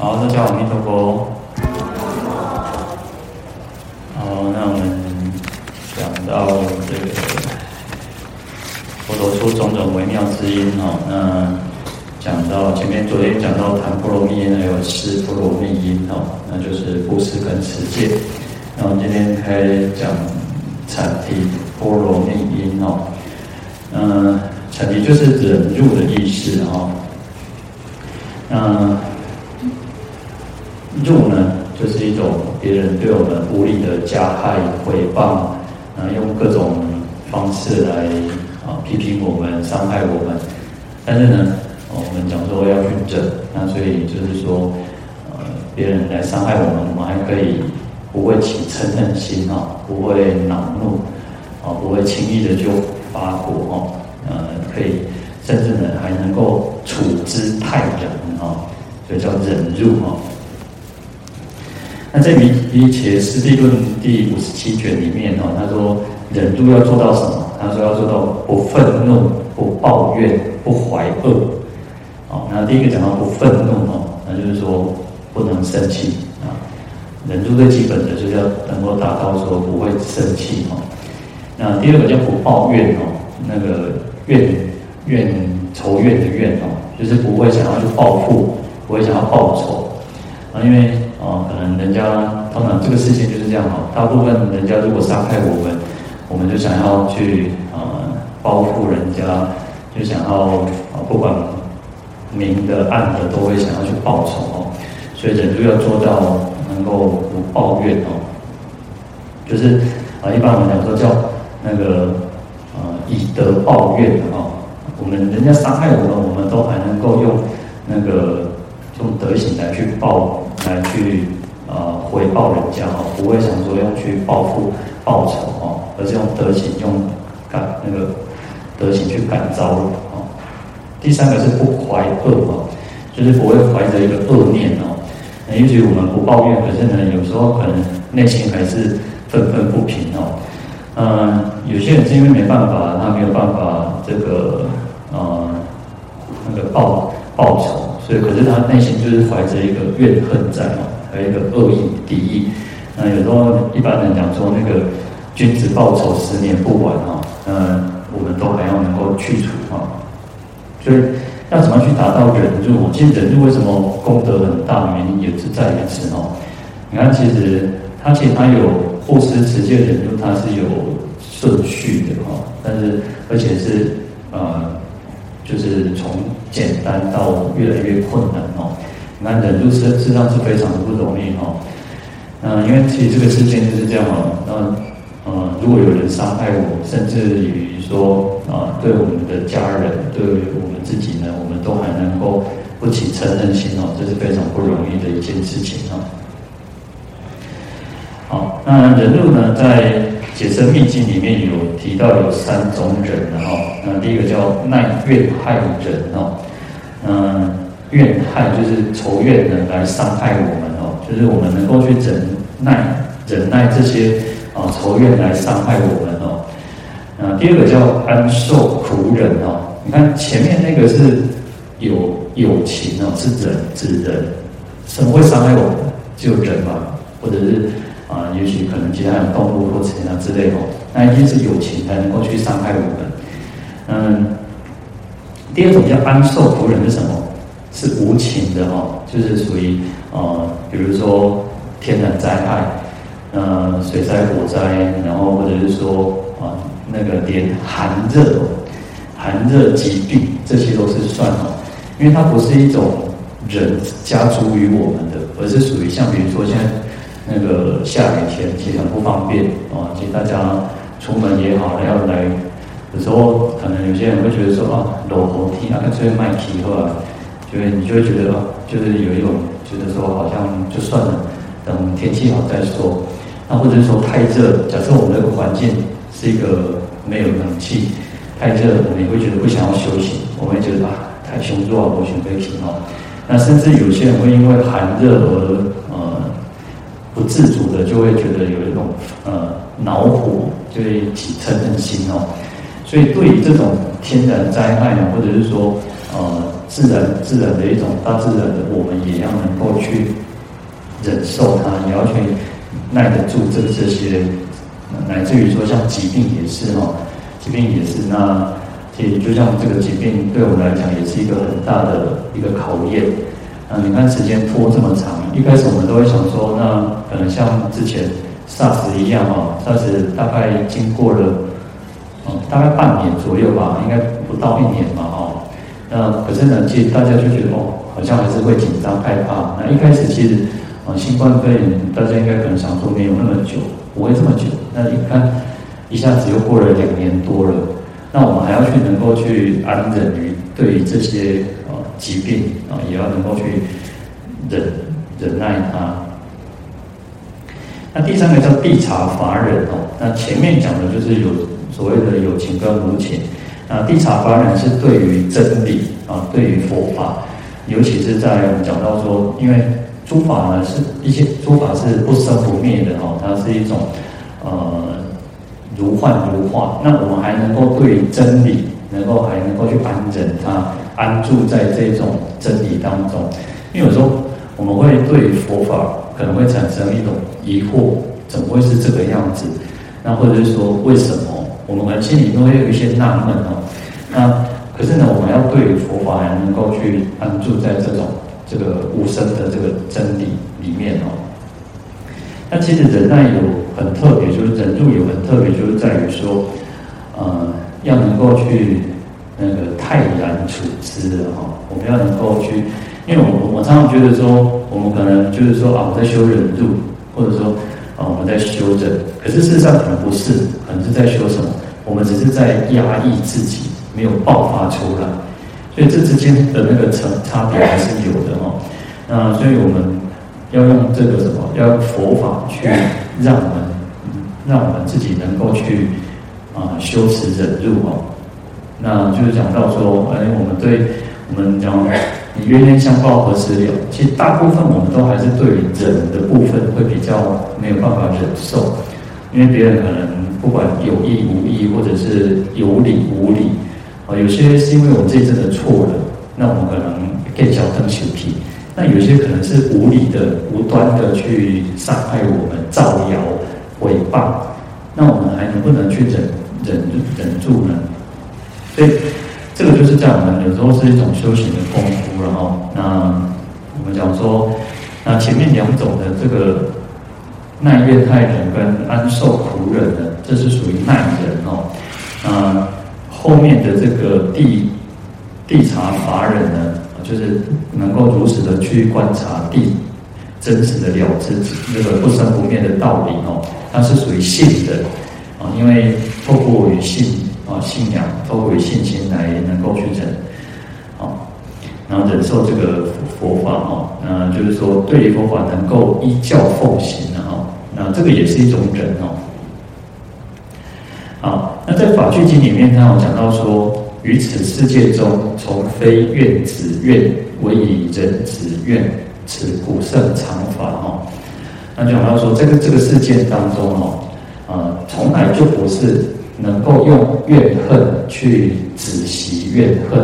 好，大家好，阿弥陀佛。好，那我们讲到这个佛陀说种种微妙之音哈，那讲到前面昨天讲到谈波罗蜜音，还有尸波罗蜜音哦，那就是布施跟持戒。那我们今天开讲禅提波罗蜜音哦，嗯，禅提就是忍辱的意思哈，那。别人对我们无理的加害、诽谤，啊，用各种方式来啊批评我们、伤害我们。但是呢，我们讲说要去忍，那所以就是说，呃，别人来伤害我们，我们还可以不会起嗔恨心啊，不会恼怒，啊，不会轻易的就发火哦，呃，可以甚至呢还能够处之泰然啊，所以叫忍辱啊。那在《瑜伽师地论》第五十七卷里面哦，他说忍辱要做到什么？他说要做到不愤怒、不抱怨、不怀恶。好，那第一个讲到不愤怒哦，那就是说不能生气啊。忍辱最基本的就是要能够达到说不会生气哦。那第二个叫不抱怨哦，那个怨怨仇怨的怨哦，就是不会想要去报复，不会想要报仇啊，因为。哦，可能人家通常这个事情就是这样哦，大部分人家如果伤害我们，我们就想要去呃报复人家，就想要啊不管明的暗的都会想要去报仇哦，所以忍辱要做到能够不抱怨哦，就是啊一般我们讲说叫那个呃以德报怨哦，我们人家伤害我们，我们都还能够用那个用德行来去报。来去呃回报人家哦，不会想说用去报复报仇哦，而是用德行用感那个德行去感召哦。第三个是不怀恶哦，就是不会怀着一个恶念哦。那也许我们不抱怨，可是呢，有时候可能内心还是愤愤不平哦。嗯，有些人是因为没办法，他没有办法这个呃那个报报仇。所以，可是他内心就是怀着一个怨恨在嘛，还有一个恶意敌意。那有时候一般人讲说，那个君子报仇，十年不晚哈。嗯，我们都还要能够去除哈。所以，要怎么去达到忍辱？其实忍辱为什么功德很大？原因也是在于此哦。你看，其实他其实他有布施、持戒、忍辱，它是有顺序的哈。但是，而且是呃。就是从简单到越来越困难哦，那忍辱事实上是非常的不容易哦。嗯，因为其实这个世界就是这样哦。那呃，如果有人伤害我，甚至于说啊，对我们的家人，对我们自己呢，我们都还能够不起嗔恨心哦，这是非常不容易的一件事情哦。好，那忍辱呢，在解深密经里面有提到有三种忍的哈，那第一个叫耐怨害忍哦，嗯，怨害就是仇怨的来伤害我们哦，就是我们能够去忍耐忍耐这些啊仇怨来伤害我们哦，那第二个叫安受苦忍哦，你看前面那个是有友情哦，是忍指人，什么会伤害我们？就忍嘛，或者是。啊，也许可能其他有动物或怎样之类哦，那一定是有情才能够去伤害我们。嗯，第二种叫安受苦人是什么？是无情的哦，就是属于呃，比如说天然灾害，呃，水灾、火灾，然后或者是说啊，那个连寒热、寒热疾病这些都是算哦，因为它不是一种人加诸于我们的，而是属于像比如说现在。那个下雨天其实很不方便啊，其实大家出门也好，要来，有时候可能有些人会觉得说啊，落雨天啊，干脆卖皮好了，就会你就会觉得啊就是有一种觉得说好像就算了，等天气好再说。那或者说太热，假设我们那个环境是一个没有冷气，太热，我们也会觉得不想要休息，我们会觉得啊，太凶弱，我选飞行哦。那甚至有些人会因为寒热而。不自主的就会觉得有一种呃恼火，就会起嗔恨心哦。所以对于这种天然灾害呢，或者是说呃自然自然的一种大自然的，我们也要能够去忍受它，也要去耐得住这这些，乃至于说像疾病也是哈，疾病也是那，其实就像这个疾病对我们来讲也是一个很大的一个考验。啊，你看时间拖这么长，一开始我们都会想说，那可能像之前 SARS 一样哦，SARS 大概经过了，嗯，大概半年左右吧，应该不到一年嘛，哦，那可是呢，其实大家就觉得哦，好像还是会紧张害怕。那一开始其实，啊，新冠肺炎大家应该可能想说没有那么久，不会这么久。那你看，一下子又过了两年多了，那我们还要去能够去安忍于对于这些。疾病啊，也要能够去忍忍耐他。那第三个叫谛察法忍哦。那前面讲的就是有所谓的有情跟无情。那谛察法忍是对于真理啊，对于佛法，尤其是在我们讲到说，因为诸法呢是一些诸法是不生不灭的哦，它是一种呃如幻如化。那我们还能够对真理，能够还能够去安忍它。安住在这种真理当中，因为有时候我们会对佛法可能会产生一种疑惑，怎么会是这个样子？那或者是说为什么？我们可能心里都会有一些纳闷哦。那可是呢，我们要对佛法还能够去安住在这种这个无生的这个真理里面哦。那其实忍耐有很特别，就是忍住有很特别，就是在于说，呃，要能够去。那个泰然处之的哈，我们要能够去，因为我我常常觉得说，我们可能就是说啊，我在修忍辱，或者说啊，我们在修忍，可是事实上可能不是，可能是在修什么？我们只是在压抑自己，没有爆发出来，所以这之间的那个差差别还是有的哈。那所以我们要用这个什么？要用佛法去让我们，让我们自己能够去啊修持忍辱哦。那就是讲到说，哎，我们对我们讲，你冤冤相报何时了？其实大部分我们都还是对于忍的部分会比较没有办法忍受，因为别人可能不管有意无意，或者是有理无理，啊，有些是因为我们这一阵的错了，那我们可能更小灯小皮，那有些可能是无理的、无端的去伤害我们、造谣、诽谤，那我们还能不能去忍忍忍住呢？所以，这个就是在我们有时候是一种修行的功夫，然后，那我们讲说，那前面两种的这个耐怨害忍跟安受苦忍的，这是属于耐忍哦。那后面的这个地地察法忍呢，就是能够如实的去观察地，真实的了知这个不生不灭的道理哦，它是属于信的啊，因为透过与信。啊，信仰透过信心来能够去忍，啊，然后忍受这个佛法哈，那就是说对于佛法能够依教奉行的哈，那这个也是一种忍哦。好，那在《法句经》里面，他有讲到说，于此世界中，从非愿子愿，唯以人子愿，此古圣常法哈。那就讲到说，这个这个世界当中哦，啊，从来就不是。能够用怨恨去止息怨恨，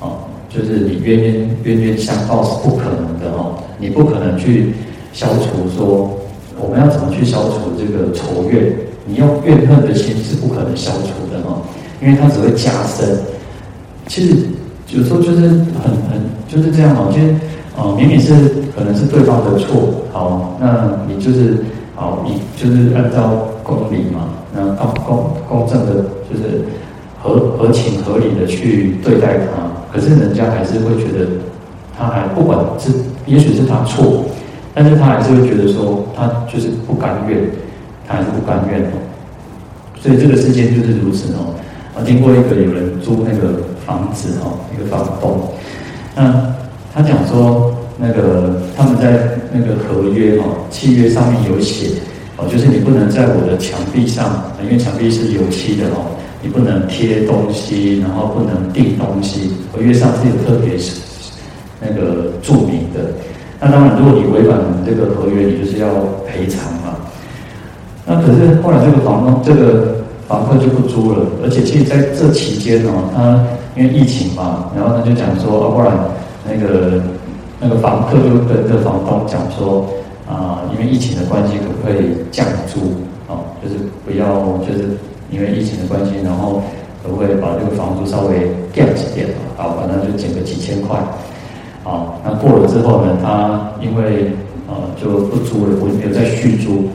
啊，就是你冤冤冤冤相报是不可能的哦，你不可能去消除说，我们要怎么去消除这个仇怨？你用怨恨的心是不可能消除的哦，因为它只会加深。其实有时候就是很很就是这样哦，其实哦，明明是可能是对方的错，好，那你就是好，你就是按照公理嘛。那公公正的，就是合合情合理的去对待他，可是人家还是会觉得，他还不管是，也许是他错，但是他还是会觉得说，他就是不甘愿，他还是不甘愿哦。所以这个世界就是如此哦。啊，听过一个有人租那个房子哦，一个房东，那他讲说，那个他们在那个合约哦，契约上面有写。就是你不能在我的墙壁上，因为墙壁是油漆的哦，你不能贴东西，然后不能钉东西。合约上是有特别那个注明的。那当然，如果你违反这个合约，你就是要赔偿嘛。那可是后来这个房东，这个房客就不租了，而且其实在这期间哦，他因为疫情嘛，然后他就讲说，啊，不然那个那个房客就跟这房东讲说。啊，因为疫情的关系，可不可以降租啊？就是不要，就是因为疫情的关系，然后可不可以把这个房租稍微降一点？啊，反正就减个几千块。啊，那过了之后呢，他因为呃就不租了，我没有再续租。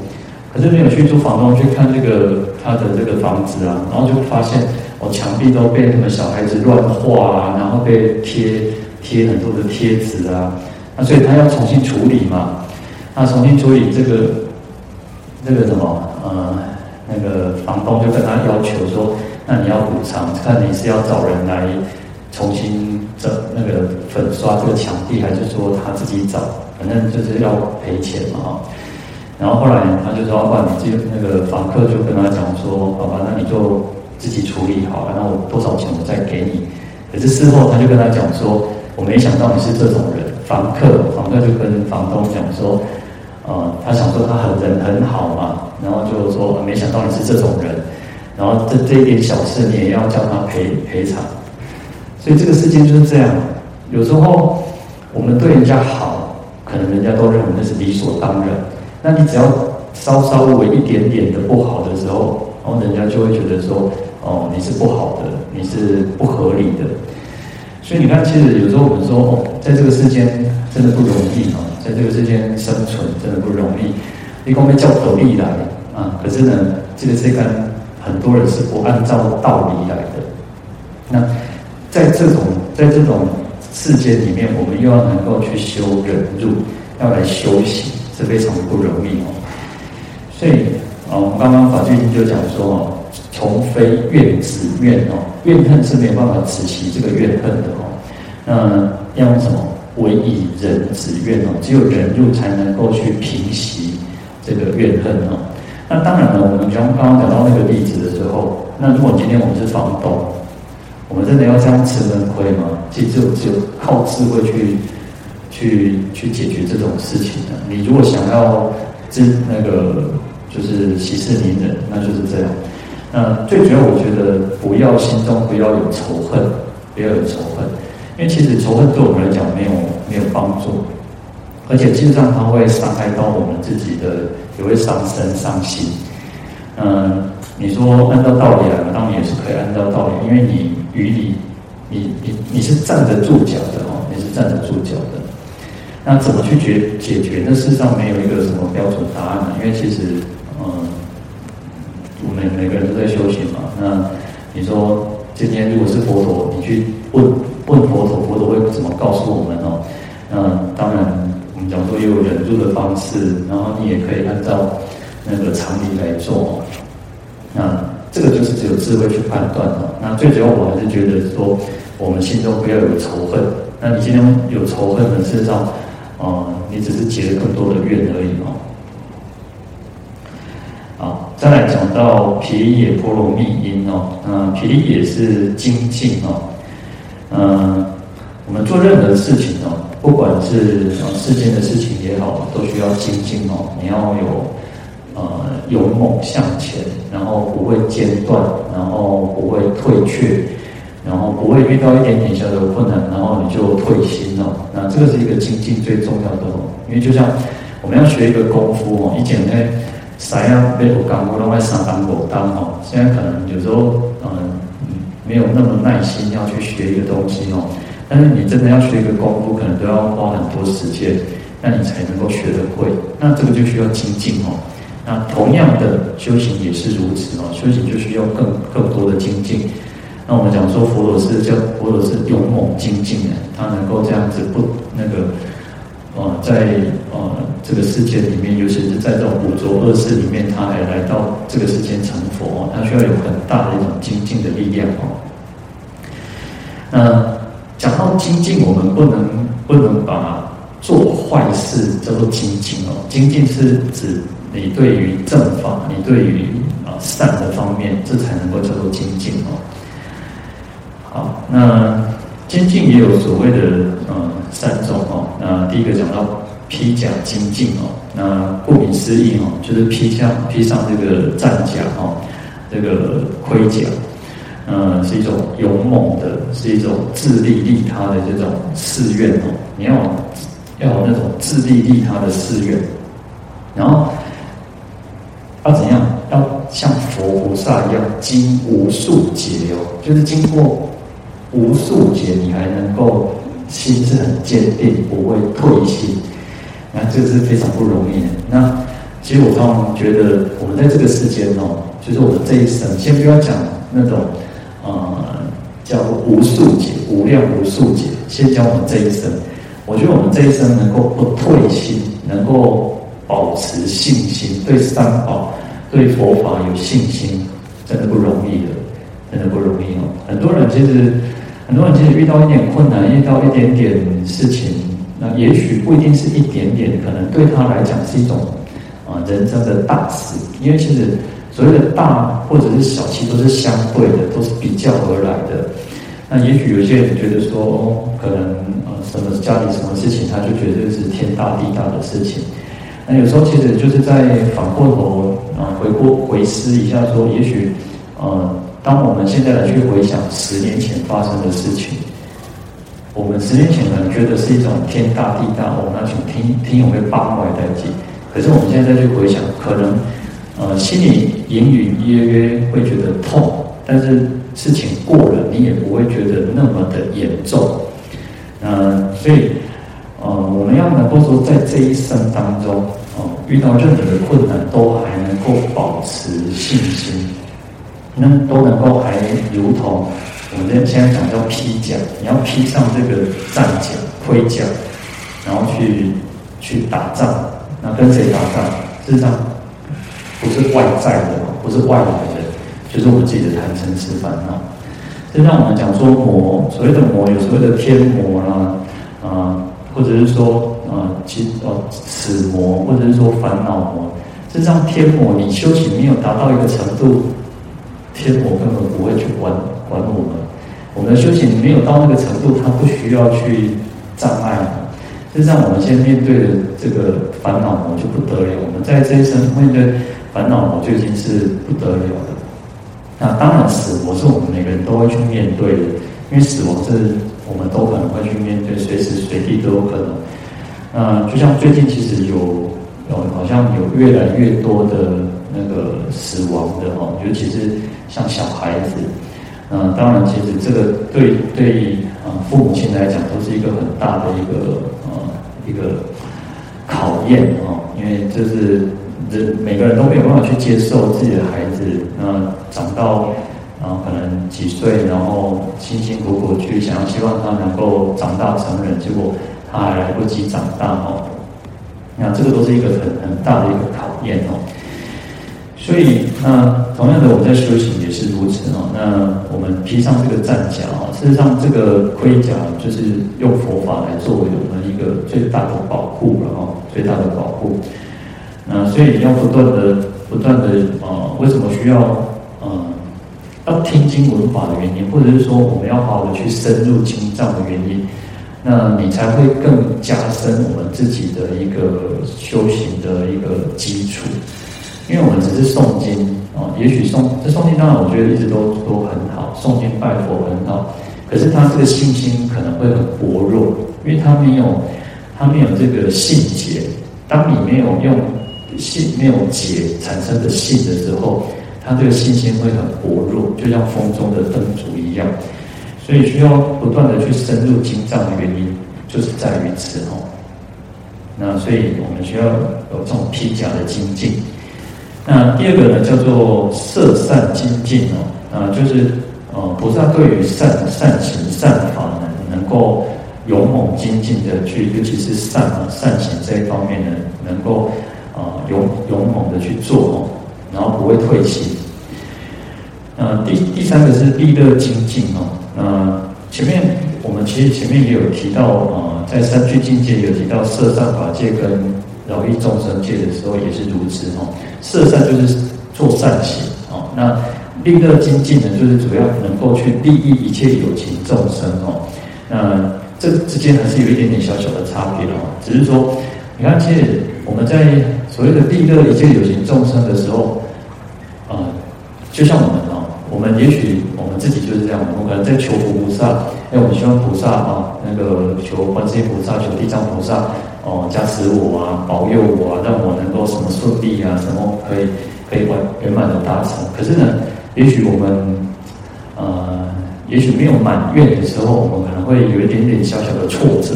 可是没有续租，房东去看这个他的这个房子啊，然后就发现哦，墙壁都被什么小孩子乱画啊，然后被贴贴很多的贴纸啊，那所以他要重新处理嘛。那重新处理这个那个什么呃那个房东就跟他要求说，那你要补偿，看你是要找人来重新整那个粉刷这个墙壁，还是说他自己找，反正就是要赔钱嘛哈。然后后来他就说，把你这那个房客就跟他讲说，好吧，那你就自己处理好，然后多少钱我再给你。可是事后他就跟他讲说，我没想到你是这种人，房客，房客就跟房东讲说。呃，他想说他很人很好嘛，然后就说没想到你是这种人，然后这这一点小事你也要叫他赔赔偿，所以这个事情就是这样。有时候我们对人家好，可能人家都认为那是理所当然。那你只要稍稍微一点点的不好的时候，然后人家就会觉得说，哦，你是不好的，你是不合理的。所以你看，其实有时候我们说，哦，在这个世间真的不容易啊，在这个世间生存真的不容易。一公被叫斗笠来啊，可是呢，这个世间很多人是不按照道理来的。那在这种在这种世界里面，我们又要能够去修忍辱，要来修行，是非常不容易哦。所以啊，我们刚刚法句经就讲说哦。从非怨止怨哦，怨恨是没有办法止息这个怨恨的哦。那要用什么？唯以忍止怨哦，只有忍辱才能够去平息这个怨恨哦。那当然了，我们刚刚讲到那个例子的时候，那如果今天我们是房东，我们真的要这样吃闷亏吗？其实只有只有靠智慧去去去解决这种事情的。你如果想要知那个就是息事宁人，那就是这样。那最主要，我觉得不要心中不要有仇恨，不要有仇恨，因为其实仇恨对我们来讲没有没有帮助，而且基本上它会伤害到我们自己的，也会伤身伤心。嗯，你说按照道理来，当然也是可以按照道理，因为你于理，你你你是站得住脚的哦，你是站得住脚的。那怎么去解解决？那事实上没有一个什么标准答案呢？因为其实，嗯。我们每个人都在修行嘛。那你说今天如果是佛陀，你去问问佛陀，佛陀会怎么告诉我们哦？那当然，我们讲说也有忍辱的方式，然后你也可以按照那个常理来做。那这个就是只有智慧去判断的。那最主要，我还是觉得说，我们心中不要有仇恨。那你今天有仇恨的，事实上，啊，你只是结了更多的怨而已哦。再来讲到毗耶波罗蜜因哦，那，毗梨耶是精进哦，嗯，我们做任何事情哦，不管是世间的事情也好，都需要精进哦。你要有呃勇猛向前，然后不会间断，然后不会退却，然后不会遇到一点点小的困难，然后你就退心哦。那这个是一个精进最重要的哦，因为就像我们要学一个功夫哦，以前呢。啥样被我刚过，都会上当过当哦。现在可能有时候，没有那么耐心要去学一个东西哦。但是你真的要学一个功夫，可能都要花很多时间，那你才能够学得会。那这个就需要精进哦。那同样的修行也是如此哦，修行就需要更更多的精进。那我们讲说佛陀是叫佛陀是勇猛精进的，他能够这样子不那个。啊，在呃这个世界里面，尤其是在这种五浊恶世里面，他还来到这个世间成佛，他需要有很大的一种精进的力量哦。那讲到精进，我们不能不能把做坏事叫做精进哦。精进是指你对于正法，你对于啊善的方面，这才能够叫做精进哦。好，那。精进也有所谓的呃三种哦，那第一个讲到披甲精进哦，那顾名思义哦，就是披上披上这个战甲哦，这个盔甲，呃是一种勇猛的，是一种自利利他的这种誓愿哦，你要要有那种自利利他的誓愿，然后要怎样？要像佛菩萨一样经无数劫哦，就是经过无数劫，你还能够心是很坚定，不会退心。那这是非常不容易的。那其实我常常觉得，我们在这个世间哦，就是我们这一生，先不要讲那种呃叫无数劫、无量无数劫，先讲我们这一生。我觉得我们这一生能够不退心，能够保持信心，对三宝、对佛法有信心，真的不容易的，真的不容易哦。很多人其实，很多人其实遇到一点困难，遇到一点点事情。那也许不一定是一点点，可能对他来讲是一种啊人生的大事。因为其实所谓的大或者是小，其实都是相对的，都是比较而来的。那也许有些人觉得说，哦，可能呃什么家里什么事情，他就觉得是天大地大的事情。那有时候其实就是在反过头啊回过回思一下，说也许呃当我们现在来去回想十年前发生的事情。我们十年前可能觉得是一种天大地大，我们那种听听有没有八卦在一起。可是我们现在再去回想，可能呃心里隐隐约约会觉得痛，但是事情过了，你也不会觉得那么的严重。嗯、呃，所以呃我们要能够说，在这一生当中，呃、遇到任何的困难，都还能够保持信心，那都能够还如同。我们现在讲叫披甲，你要披上这个战甲、盔甲，然后去去打仗。那跟谁打仗？事实上不是外在的，不是外来的，就是我们自己的贪嗔痴烦恼。就像我们讲说魔，所谓的魔有所谓的天魔啦，啊、或者是说啊，其哦此魔，或者是说烦恼魔。事实上天魔，你修行没有达到一个程度，天魔根本不会去管管我们。我们的修行没有到那个程度，他不需要去障碍。实际上，我们现在面对的这个烦恼魔就不得了。我们在这一生面对烦恼魔就已经是不得了的。那当然，死亡是我们每个人都会去面对的，因为死亡是我们都可能会去面对，随时随地都有可能。那就像最近其实有有好像有越来越多的那个死亡的哦，尤其是像小孩子。嗯，当然，其实这个对对啊父母亲来讲都是一个很大的一个呃一个考验哦，因为就是人每个人都没有办法去接受自己的孩子，那长到然后可能几岁，然后辛辛苦苦去想要希望他能够长大成人，结果他还来不及长大哦，那这个都是一个很很大的一个考验哦。所以，那同样的，我们在修行也是如此哦。那我们披上这个战甲哦，事实上，这个盔甲就是用佛法来作为我们一个最大的保护了哦，最大的保护。那所以你要不断的、不断的啊，为什么需要呃要听经闻法的原因，或者是说我们要好好的去深入经藏的原因，那你才会更加深我们自己的一个修行的一个基础。因为我们只是诵经啊，也许诵这诵经当然我觉得一直都都很好，诵经拜佛很好，可是他这个信心可能会很薄弱，因为他没有他没有这个信解。当你没有用信没有解产生的信的时候，他这个信心会很薄弱，就像风中的灯烛一样。所以需要不断的去深入经藏的原因，就是在于此哦。那所以我们需要有这种披甲的精进。那第二个呢，叫做色善精进哦，啊，就是呃，菩萨对于善善行善法呢，能够勇猛精进的去，尤其是善善行这一方面呢，能够啊勇勇猛的去做哦，然后不会退心。呃，第第三个是利乐精进哦，那前面我们其实前面也有提到啊，在三聚境界有提到色善法界跟。饶益众生界的时候也是如此哦，设善就是做善行哦，那利乐精进呢，就是主要能够去利益一切有情众生哦，那这之间还是有一点点小小的差别哦，只是说，你看，其实我们在所谓的利乐一切有情众生的时候，啊、就像我们哦，我们也许我们自己就是这样，我们可能在求菩萨，哎，我们希望菩萨啊，那个求观世音菩萨，求地藏菩萨。哦加持我啊，保佑我啊，让我能够什么顺利啊，什么可以可以完圆满的达成。可是呢，也许我们呃，也许没有满愿的时候，我们可能会有一点点小小的挫折，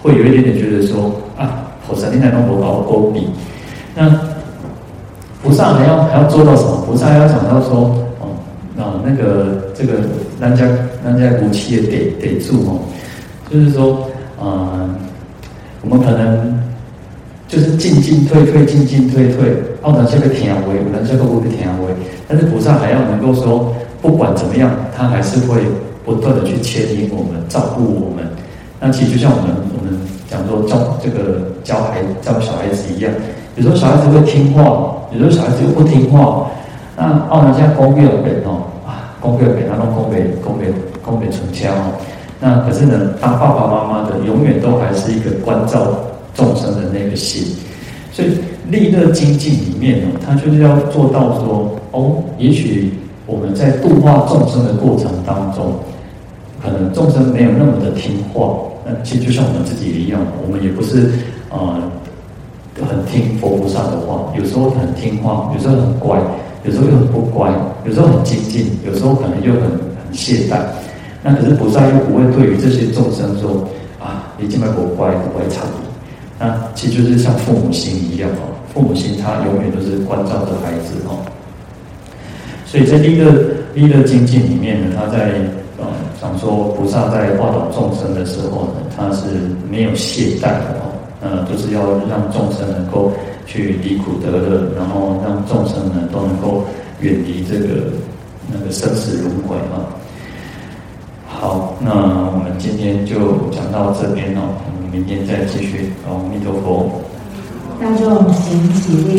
会有一点点觉得说啊，菩萨你在弄我搞勾比。那菩萨还要还要做到什么？菩萨还要讲到说哦，那那个这个人家人家骨气也得得住哦，就是说。嗯，我们可能就是进进退退，进进退退，奥能这个天威，我们这个不是天威，但是菩萨还要能够说，不管怎么样，他还是会不断的去牵引我们，照顾我们。那其实就像我们我们讲说教这个教孩教小孩子一样，有时候小孩子会听话，有时候小孩子又不听话。那奥能现在公有给哦啊，公有给他弄公给公给公给成家哦。那可是呢，当爸爸妈妈的永远都还是一个关照众生的那个心，所以利乐精进里面呢，他就是要做到说，哦，也许我们在度化众生的过程当中，可能众生没有那么的听话，那其实就像我们自己一样，我们也不是呃很听佛菩萨的话，有时候很听话，有时候很乖，有时候又很不乖，有时候很精进，有时候可能又很很懈怠。那可是菩萨又不会对于这些众生说啊，你这么不乖，不会差。那其实就是像父母心一样哦，父母心他永远都是关照着孩子哦。所以在利乐利乐精进里面呢，他在呃讲说菩萨在化导众生的时候呢，他是没有懈怠的哦，呃，就是要让众生能够去离苦得乐，然后让众生呢都能够远离这个那个生死轮回啊。好，那我们今天就讲到这边了，我们明天再继续。阿弥陀佛，大众请起立。